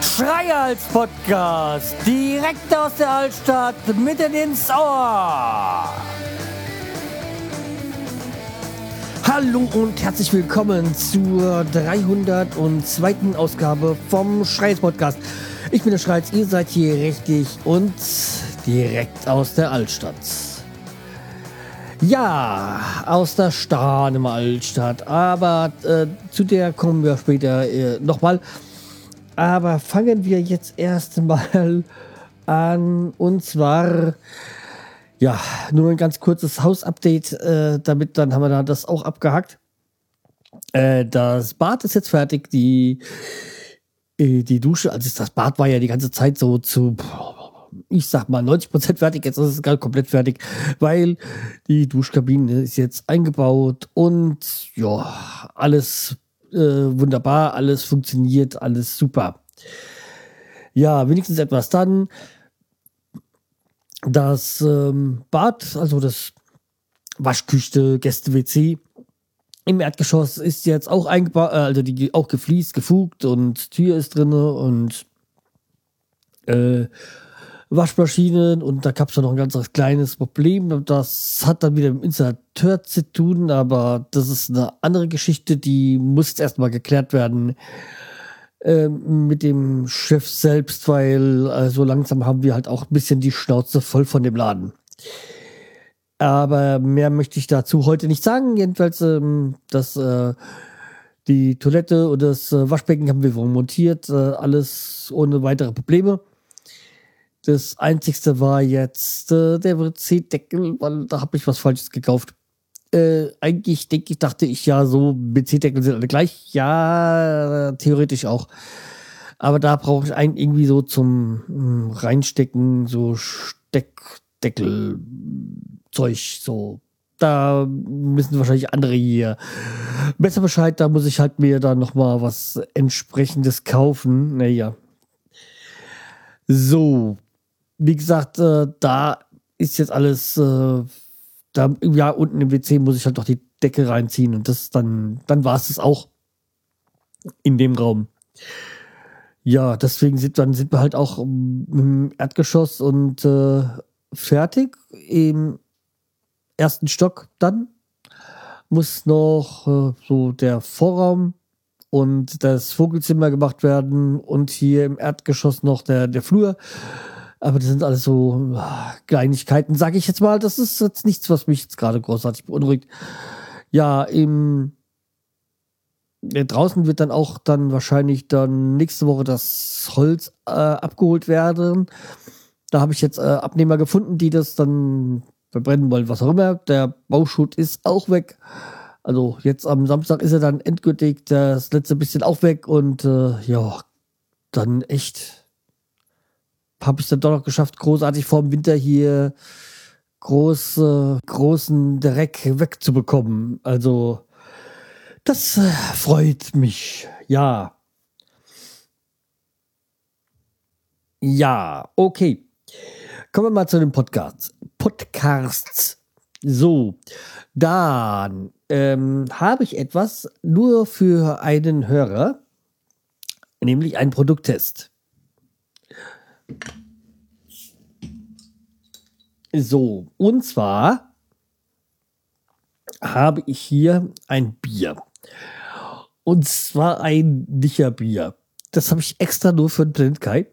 Schreihals Podcast, direkt aus der Altstadt, mitten ins Ohr. Hallo und herzlich willkommen zur 302. Ausgabe vom Schreihals Podcast. Ich bin der Schreiz, ihr seid hier richtig und direkt aus der Altstadt. Ja, aus der Stahnemer Altstadt, aber äh, zu der kommen wir später äh, nochmal. Aber fangen wir jetzt erstmal an und zwar ja, nur ein ganz kurzes Hausupdate, äh, damit dann haben wir da das auch abgehakt. Äh, das Bad ist jetzt fertig, die äh, die Dusche, also das Bad war ja die ganze Zeit so zu, ich sag mal 90 Prozent fertig, jetzt ist es gerade komplett fertig, weil die Duschkabine ist jetzt eingebaut und ja, alles äh, wunderbar, alles funktioniert, alles super. Ja, wenigstens etwas dann. Das ähm, Bad, also das Waschküche, Gäste-WC, im Erdgeschoss ist jetzt auch eingebaut, äh, also die auch gefliest, gefugt und Tür ist drin und äh, Waschmaschinen und da gab es noch ein ganz kleines Problem. Das hat dann wieder mit dem Installateur zu tun, aber das ist eine andere Geschichte, die muss erstmal geklärt werden äh, mit dem Chef selbst, weil äh, so langsam haben wir halt auch ein bisschen die Schnauze voll von dem Laden. Aber mehr möchte ich dazu heute nicht sagen. Jedenfalls, ähm, dass äh, die Toilette und das äh, Waschbecken haben wir montiert, alles ohne weitere Probleme. Das einzigste war jetzt äh, der WC-Deckel, weil da habe ich was Falsches gekauft. Äh, eigentlich denke ich, dachte ich ja, so WC-Deckel sind alle gleich. Ja, theoretisch auch. Aber da brauche ich einen irgendwie so zum mh, hm, Reinstecken, so Steckdeckel Zeug so. Da müssen wahrscheinlich andere hier besser Bescheid. Da muss ich halt mir da noch mal was entsprechendes kaufen. Naja. So. Wie gesagt, äh, da ist jetzt alles, äh, da, ja, unten im WC muss ich halt doch die Decke reinziehen und das dann, dann war es das auch in dem Raum. Ja, deswegen sind, dann sind wir halt auch im Erdgeschoss und äh, fertig. Im ersten Stock dann muss noch äh, so der Vorraum und das Vogelzimmer gemacht werden und hier im Erdgeschoss noch der, der Flur. Aber das sind alles so äh, Kleinigkeiten, sage ich jetzt mal. Das ist jetzt nichts, was mich jetzt gerade großartig beunruhigt. Ja, im draußen wird dann auch dann wahrscheinlich dann nächste Woche das Holz äh, abgeholt werden. Da habe ich jetzt äh, Abnehmer gefunden, die das dann verbrennen wollen, was auch immer. Der Bauschutt ist auch weg. Also jetzt am Samstag ist er dann endgültig das letzte bisschen auch weg und äh, ja, dann echt habe ich es dann doch noch geschafft, großartig vor dem Winter hier groß, äh, großen Dreck wegzubekommen. Also das äh, freut mich. Ja. Ja, okay. Kommen wir mal zu den Podcasts. Podcasts. So, dann ähm, habe ich etwas nur für einen Hörer, nämlich einen Produkttest. So, und zwar habe ich hier ein Bier. Und zwar ein Dicher-Bier. Das habe ich extra nur für den Planet Kai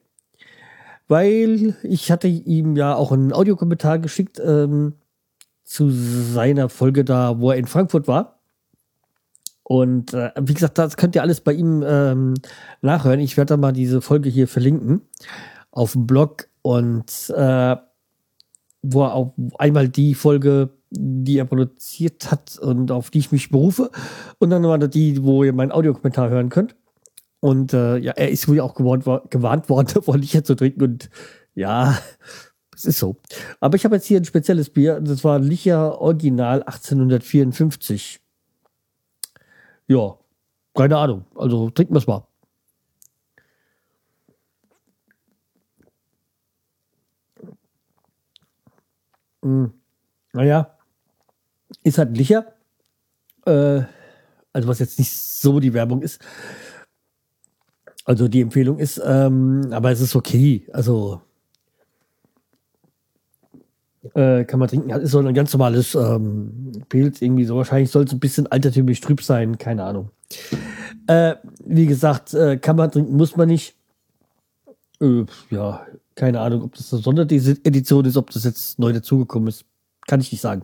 weil ich hatte ihm ja auch einen Audiokommentar geschickt ähm, zu seiner Folge da, wo er in Frankfurt war. Und äh, wie gesagt, das könnt ihr alles bei ihm ähm, nachhören. Ich werde da mal diese Folge hier verlinken auf dem Blog und äh, wo er auch einmal die Folge, die er produziert hat und auf die ich mich berufe und dann war da die, wo ihr meinen Audiokommentar hören könnt. Und äh, ja, er ist wohl auch gewarnt, gewarnt worden, davon Licher zu trinken. Und ja, es ist so. Aber ich habe jetzt hier ein spezielles Bier. Das war Licher Original 1854. Ja, keine Ahnung. Also trinken wir es mal. Hm. Naja, Ist halt Licher. Äh, also was jetzt nicht so die Werbung ist. Also die Empfehlung ist, ähm, aber es ist okay. Also äh, kann man trinken. Ist so ein ganz normales ähm, Pilz, irgendwie so. Wahrscheinlich soll es ein bisschen altertümlich trüb sein, keine Ahnung. Äh, wie gesagt, äh, kann man trinken, muss man nicht. Äh, ja, keine Ahnung, ob das eine Sonderedition ist, ob das jetzt neu dazugekommen ist. Kann ich nicht sagen.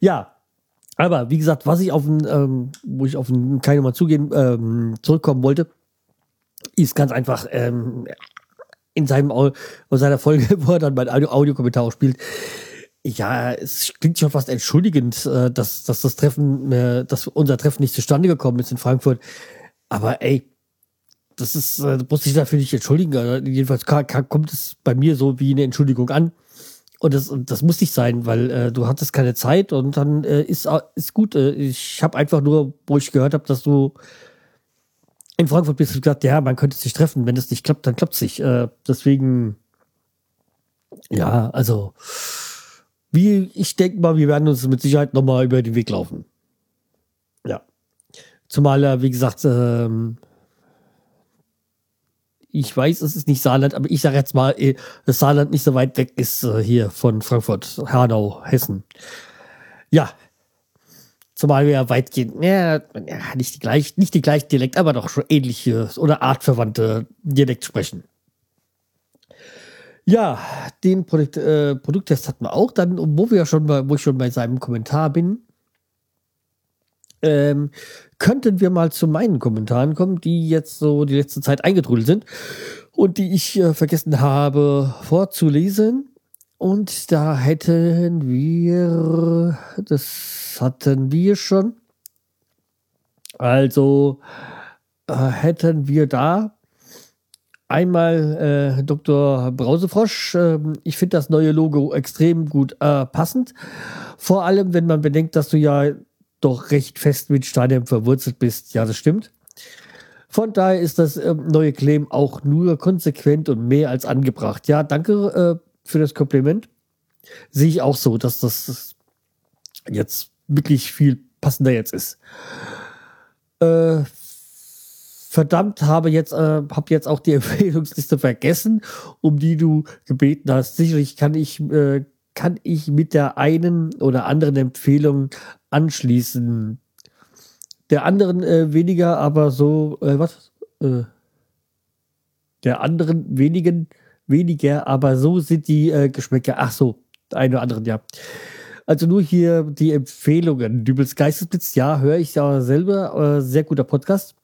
Ja, aber wie gesagt, was ich auf den, ähm, wo ich auf den keine mal zugehen, ähm, zurückkommen wollte, ist ganz einfach ähm, in seinem in seiner Folge, wo er dann mein Audiokommentar Audio spielt. Ja, es klingt schon fast entschuldigend, äh, dass, dass das Treffen, äh, dass unser Treffen nicht zustande gekommen ist in Frankfurt. Aber ey, das ist, äh, muss ich dafür nicht entschuldigen. Jedenfalls kommt es bei mir so wie eine Entschuldigung an. Und das, das muss nicht sein, weil äh, du hattest keine Zeit und dann äh, ist, ist gut. Äh, ich habe einfach nur, wo ich gehört habe, dass du in Frankfurt bist, gesagt, ja, man könnte sich treffen. Wenn das nicht klappt, dann klappt es nicht. Äh, deswegen, ja, also, wie ich denke mal, wir werden uns mit Sicherheit nochmal über den Weg laufen. Ja. Zumal er, wie gesagt, ähm, ich weiß, es ist nicht Saarland, aber ich sage jetzt mal, äh, das Saarland nicht so weit weg ist äh, hier von Frankfurt, Hanau, Hessen. Ja. Zumal wir ja weitgehend, ja, nicht die gleichen, nicht die gleichen Dialekt, aber doch schon ähnliche oder artverwandte Dialekt sprechen. Ja, den Produkt, äh, Produkttest hatten wir auch dann, wo wir schon bei, wo ich schon bei seinem Kommentar bin. Ähm, könnten wir mal zu meinen Kommentaren kommen, die jetzt so die letzte Zeit eingetrudelt sind und die ich äh, vergessen habe vorzulesen. Und da hätten wir, das hatten wir schon. Also äh, hätten wir da einmal äh, Dr. Brausefrosch. Äh, ich finde das neue Logo extrem gut äh, passend. Vor allem, wenn man bedenkt, dass du ja doch recht fest mit Stadium verwurzelt bist. Ja, das stimmt. Von daher ist das äh, neue Claim auch nur konsequent und mehr als angebracht. Ja, danke äh, für das Kompliment. Sehe ich auch so, dass das jetzt wirklich viel passender jetzt ist. Äh, verdammt, habe jetzt, äh, habe jetzt auch die Empfehlungsliste vergessen, um die du gebeten hast. Sicherlich kann ich, äh, kann ich mit der einen oder anderen Empfehlung anschließen. Der anderen äh, weniger, aber so, äh, was? Äh, der anderen wenigen, weniger, aber so sind die äh, Geschmäcker. Ach so, eine oder anderen, ja. Also nur hier die Empfehlungen. Dübels Geistesblitz, ja, höre ich ja selber. Äh, sehr guter Podcast.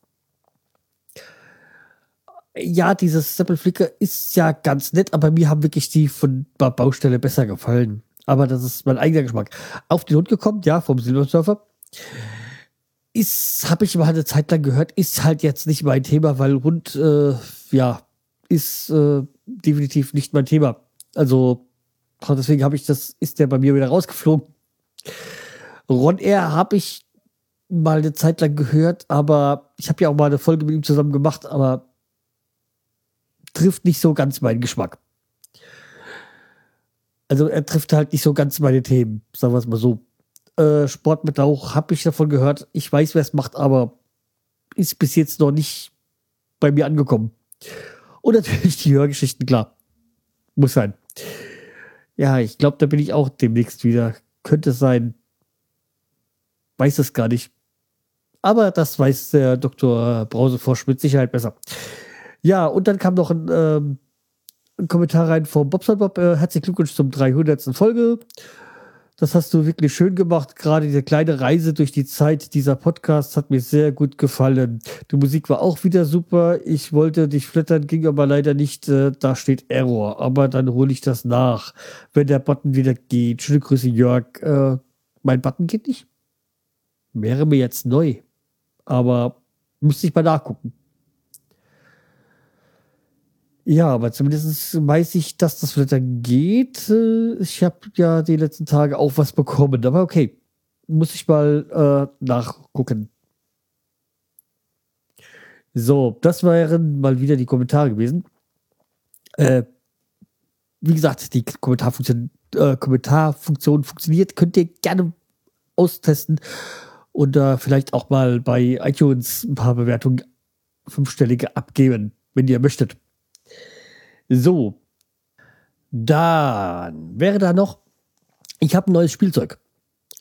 Ja, dieses Seppelflicker ist ja ganz nett, aber mir haben wirklich die von Baustelle besser gefallen aber das ist mein eigener Geschmack. Auf den Hund gekommen, ja, vom Silbersurfer. Ist, habe ich mal eine Zeit lang gehört, ist halt jetzt nicht mein Thema, weil Hund, äh, ja, ist äh, definitiv nicht mein Thema. Also, deswegen habe ich das, ist der bei mir wieder rausgeflogen. Ron Air habe ich mal eine Zeit lang gehört, aber ich habe ja auch mal eine Folge mit ihm zusammen gemacht, aber trifft nicht so ganz meinen Geschmack also er trifft halt nicht so ganz meine Themen, sagen wir es mal so. Äh, Sport mit Lauch habe ich davon gehört. Ich weiß, wer es macht, aber ist bis jetzt noch nicht bei mir angekommen. Und natürlich die Hörgeschichten, klar. Muss sein. Ja, ich glaube, da bin ich auch demnächst wieder. Könnte sein. Weiß es gar nicht. Aber das weiß der Dr. Brauseforsch mit Sicherheit besser. Ja, und dann kam noch ein ähm, ein Kommentar rein vom Bobson Bob. Äh, herzlichen Glückwunsch zum 300. Folge. Das hast du wirklich schön gemacht. Gerade diese kleine Reise durch die Zeit dieser Podcast hat mir sehr gut gefallen. Die Musik war auch wieder super. Ich wollte dich flattern, ging aber leider nicht. Äh, da steht Error. Aber dann hole ich das nach, wenn der Button wieder geht. Schöne Grüße, Jörg. Äh, mein Button geht nicht. Wäre mir jetzt neu. Aber müsste ich mal nachgucken. Ja, aber zumindest weiß ich, dass das Wetter geht. Äh, ich habe ja die letzten Tage auch was bekommen, aber okay. Muss ich mal äh, nachgucken. So, das wären mal wieder die Kommentare gewesen. Äh, wie gesagt, die Kommentarfunktion, äh, Kommentarfunktion funktioniert. Könnt ihr gerne austesten und äh, vielleicht auch mal bei iTunes ein paar Bewertungen fünfstellige abgeben, wenn ihr möchtet. So, dann wäre da noch, ich habe ein neues Spielzeug.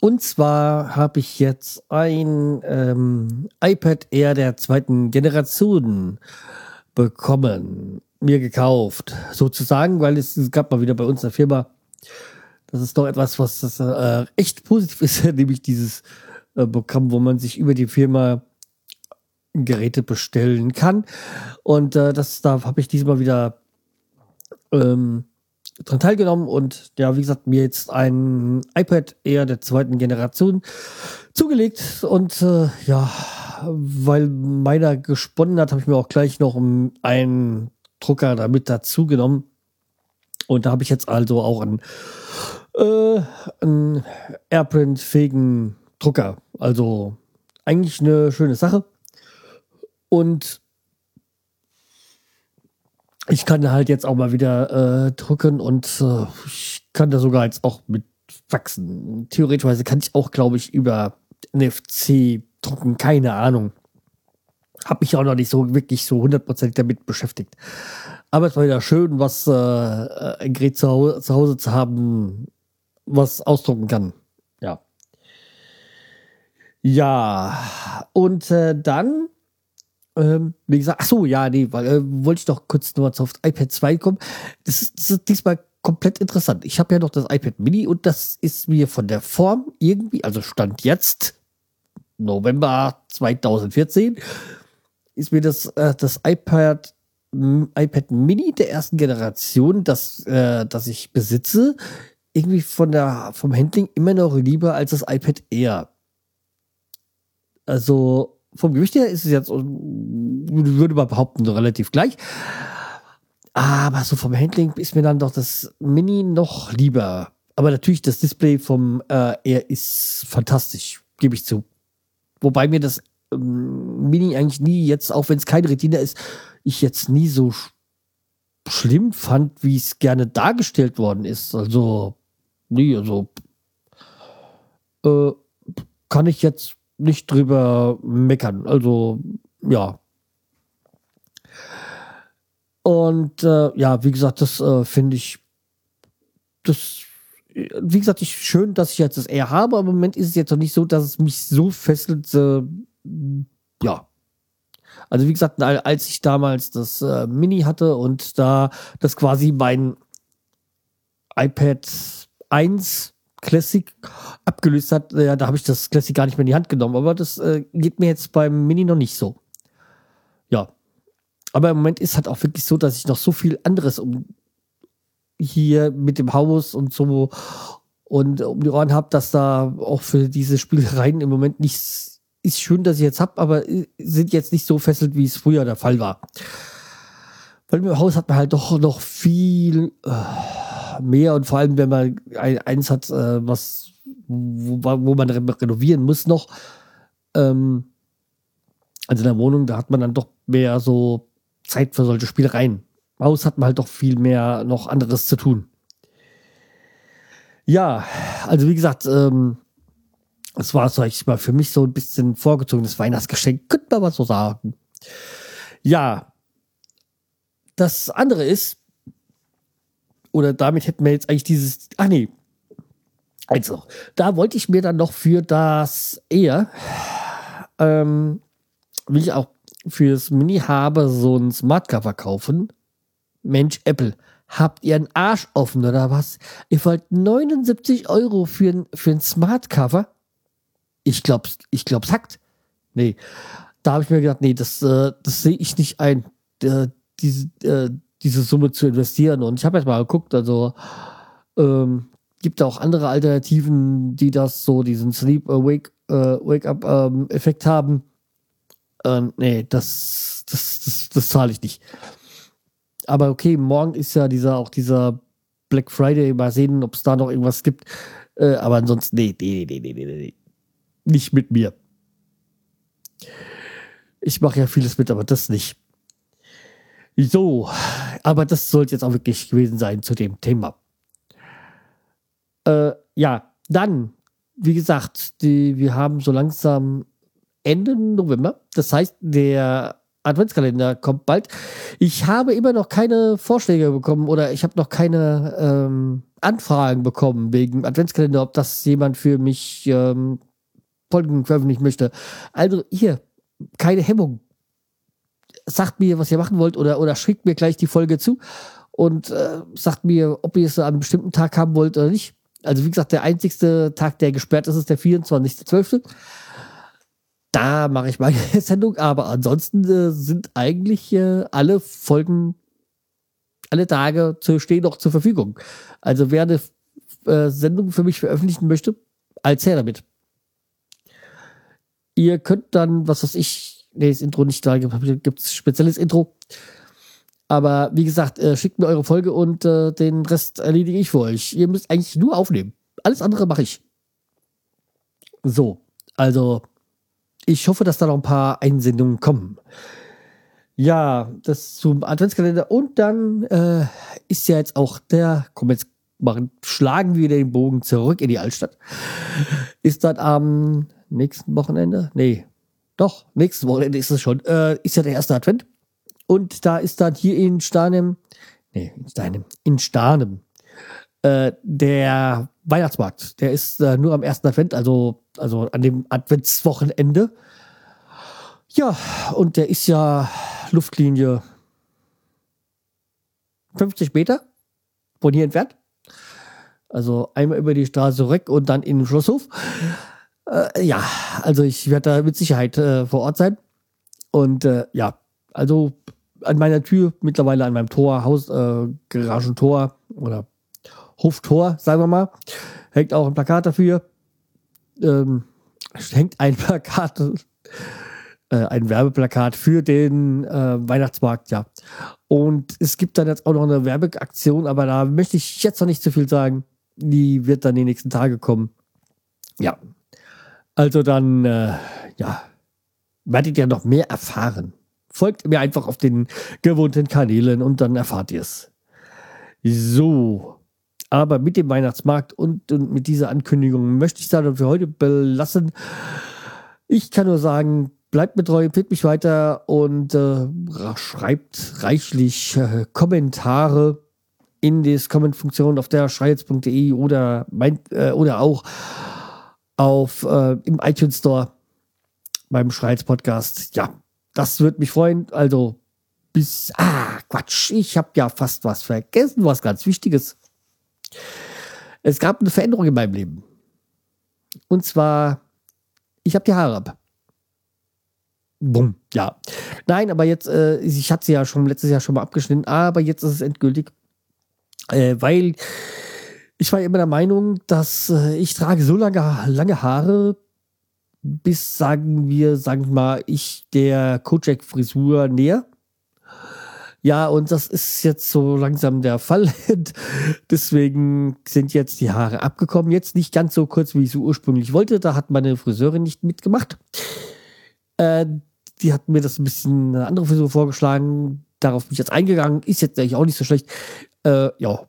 Und zwar habe ich jetzt ein ähm, iPad Air der zweiten Generation bekommen, mir gekauft, sozusagen, weil es, es gab mal wieder bei uns in der Firma, das ist doch etwas, was das, äh, echt positiv ist, nämlich dieses äh, Programm, wo man sich über die Firma Geräte bestellen kann. Und äh, das da habe ich diesmal wieder ähm, dran teilgenommen und ja, wie gesagt, mir jetzt ein iPad eher der zweiten Generation zugelegt und äh, ja, weil meiner gesponnen hat, habe ich mir auch gleich noch einen Drucker damit dazu genommen und da habe ich jetzt also auch einen, äh, einen Airprint-fähigen Drucker. Also eigentlich eine schöne Sache und ich kann halt jetzt auch mal wieder äh, drücken und äh, ich kann da sogar jetzt auch mit wachsen. Theoretisch kann ich auch, glaube ich, über NFC drucken, keine Ahnung. Hab mich auch noch nicht so wirklich so hundertprozentig damit beschäftigt. Aber es war wieder schön, was äh, ein Gerät zu Hause, zu Hause zu haben, was ausdrucken kann. Ja. Ja, und äh, dann ähm, wie gesagt, ach so, ja, nee, weil, äh, wollte ich doch kurz nur auf iPad 2 kommen. Das ist, das ist diesmal komplett interessant. Ich habe ja noch das iPad Mini und das ist mir von der Form irgendwie, also Stand jetzt, November 2014, ist mir das, äh, das iPad, iPad Mini der ersten Generation, das, äh, das ich besitze, irgendwie von der, vom Handling immer noch lieber als das iPad Air. Also, vom Gewicht her ist es jetzt, würde man behaupten, relativ gleich. Aber so vom Handling ist mir dann doch das Mini noch lieber. Aber natürlich, das Display vom äh, Air ist fantastisch, gebe ich zu. Wobei mir das ähm, Mini eigentlich nie jetzt, auch wenn es kein Retina ist, ich jetzt nie so sch schlimm fand, wie es gerne dargestellt worden ist. Also, nee, also äh, kann ich jetzt nicht drüber meckern. Also, ja. Und äh, ja, wie gesagt, das äh, finde ich, das, wie gesagt, ich schön, dass ich jetzt das R habe, aber im Moment ist es jetzt noch nicht so, dass es mich so fesselt. Äh, ja. Also wie gesagt, als ich damals das äh, Mini hatte und da das quasi mein iPad 1 Classic abgelöst hat, ja, da habe ich das Classic gar nicht mehr in die Hand genommen. Aber das äh, geht mir jetzt beim Mini noch nicht so. Ja. Aber im Moment ist halt auch wirklich so, dass ich noch so viel anderes um hier mit dem Haus und so und um die Ohren habe, dass da auch für diese Spielereien im Moment nichts ist schön, dass ich jetzt habe, aber äh, sind jetzt nicht so fesselt, wie es früher der Fall war. Weil im Haus hat man halt doch noch viel. Äh, mehr und vor allem, wenn man eins hat, äh, was, wo, wo man renovieren muss noch, ähm, also in der Wohnung, da hat man dann doch mehr so Zeit für solche Spielereien. Haus hat man halt doch viel mehr noch anderes zu tun. Ja, also wie gesagt, ähm, war, sag ich mal, für mich so ein bisschen vorgezogenes Weihnachtsgeschenk, könnte man mal so sagen. Ja, das andere ist, oder damit hätten wir jetzt eigentlich dieses, ach nee, also, da wollte ich mir dann noch für das eher, ähm, will ich auch fürs Mini habe so ein Smartcover kaufen. Mensch, Apple, habt ihr einen Arsch offen oder was? Ihr wollt 79 Euro für ein, für ein Smartcover? Ich glaub's, ich glaub's hackt. Nee. Da habe ich mir gedacht, nee, das, äh, das sehe ich nicht ein. Äh, diese, äh, diese Summe zu investieren. Und ich habe jetzt mal geguckt, also ähm, gibt auch andere Alternativen, die das so, diesen Sleep Awake, äh, Wake-up-Effekt ähm, haben. Ähm, nee, das, das, das, das zahle ich nicht. Aber okay, morgen ist ja dieser, auch dieser Black Friday, mal sehen, ob es da noch irgendwas gibt. Äh, aber ansonsten, nee, nee, nee, nee, nee, nee. Nicht mit mir. Ich mache ja vieles mit, aber das nicht. So, aber das sollte jetzt auch wirklich gewesen sein zu dem Thema. Äh, ja, dann wie gesagt, die, wir haben so langsam Ende November. Das heißt, der Adventskalender kommt bald. Ich habe immer noch keine Vorschläge bekommen oder ich habe noch keine ähm, Anfragen bekommen wegen Adventskalender, ob das jemand für mich ähm, Folgen veröffentlichen möchte. Also hier, keine Hemmung. Sagt mir, was ihr machen wollt oder, oder schickt mir gleich die Folge zu und äh, sagt mir, ob ihr es an einem bestimmten Tag haben wollt oder nicht. Also wie gesagt, der einzigste Tag, der gesperrt ist, ist der 24.12. Da mache ich meine Sendung, aber ansonsten äh, sind eigentlich äh, alle Folgen, alle Tage zu, stehen noch zur Verfügung. Also wer eine äh, Sendung für mich veröffentlichen möchte, als her damit. Ihr könnt dann, was weiß ich, nee, das Intro nicht da, gibt es spezielles Intro. Aber wie gesagt, äh, schickt mir eure Folge und äh, den Rest erledige ich für euch. Ihr müsst eigentlich nur aufnehmen. Alles andere mache ich. So, also ich hoffe, dass da noch ein paar Einsendungen kommen. Ja, das zum Adventskalender. Und dann äh, ist ja jetzt auch der, komm jetzt machen, schlagen wir den Bogen zurück in die Altstadt. Ist dann am nächsten Wochenende? Nee, doch, nächstes Wochenende ist es schon. Äh, ist ja der erste Advent. Und da ist dann hier in Starnem, nee, in Starnem, in Starnem, äh, der Weihnachtsmarkt. Der ist äh, nur am ersten Advent, also, also an dem Adventswochenende. Ja, und der ist ja Luftlinie 50 Meter von hier entfernt. Also einmal über die Straße weg und dann in den Schlosshof. Äh, ja, also ich werde da mit Sicherheit äh, vor Ort sein. Und äh, ja, also an meiner Tür, mittlerweile an meinem Tor, Haus, äh, Garagentor oder Hoftor, sagen wir mal, hängt auch ein Plakat dafür. Ähm, hängt ein Plakat, äh, ein Werbeplakat für den äh, Weihnachtsmarkt, ja. Und es gibt dann jetzt auch noch eine Werbeaktion, aber da möchte ich jetzt noch nicht zu viel sagen. Die wird dann die nächsten Tage kommen. Ja. Also dann, äh, ja, werdet ihr noch mehr erfahren. Folgt mir einfach auf den gewohnten Kanälen und dann erfahrt ihr es. So. Aber mit dem Weihnachtsmarkt und, und mit dieser Ankündigung möchte ich es dann für heute belassen. Ich kann nur sagen, bleibt mir treu, empfiehlt mich weiter und äh, schreibt reichlich äh, Kommentare in die Comment-Funktion auf der schreiz.de oder, äh, oder auch auf, äh, im iTunes Store beim Schreiz Podcast. Ja, das würde mich freuen. Also bis, ah, Quatsch, ich habe ja fast was vergessen, was ganz Wichtiges. Es gab eine Veränderung in meinem Leben. Und zwar, ich habe die Haare ab. Bumm, ja. Nein, aber jetzt, äh, ich hatte sie ja schon letztes Jahr schon mal abgeschnitten, aber jetzt ist es endgültig, äh, weil ich war immer der Meinung, dass äh, ich trage so lange, lange Haare, bis, sagen wir, sagen wir mal, ich der Kojak-Frisur näher. Ja, und das ist jetzt so langsam der Fall. Deswegen sind jetzt die Haare abgekommen. Jetzt nicht ganz so kurz, wie ich so ursprünglich wollte. Da hat meine Friseurin nicht mitgemacht. Äh, die hat mir das ein bisschen eine andere Frisur vorgeschlagen. Darauf bin ich jetzt eingegangen. Ist jetzt eigentlich auch nicht so schlecht. Äh, ja,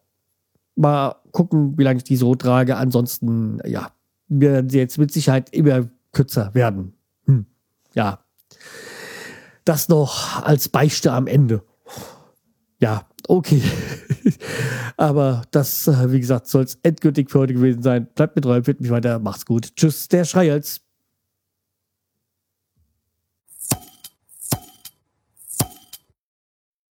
mal gucken, wie lange ich die so trage. Ansonsten, ja, werden sie jetzt mit Sicherheit immer kürzer werden. Hm. Ja. Das noch als Beichte am Ende. Ja, okay. Aber das, äh, wie gesagt, soll es endgültig für heute gewesen sein. Bleibt mit treu, fit mich weiter. Macht's gut. Tschüss, der Schreihals.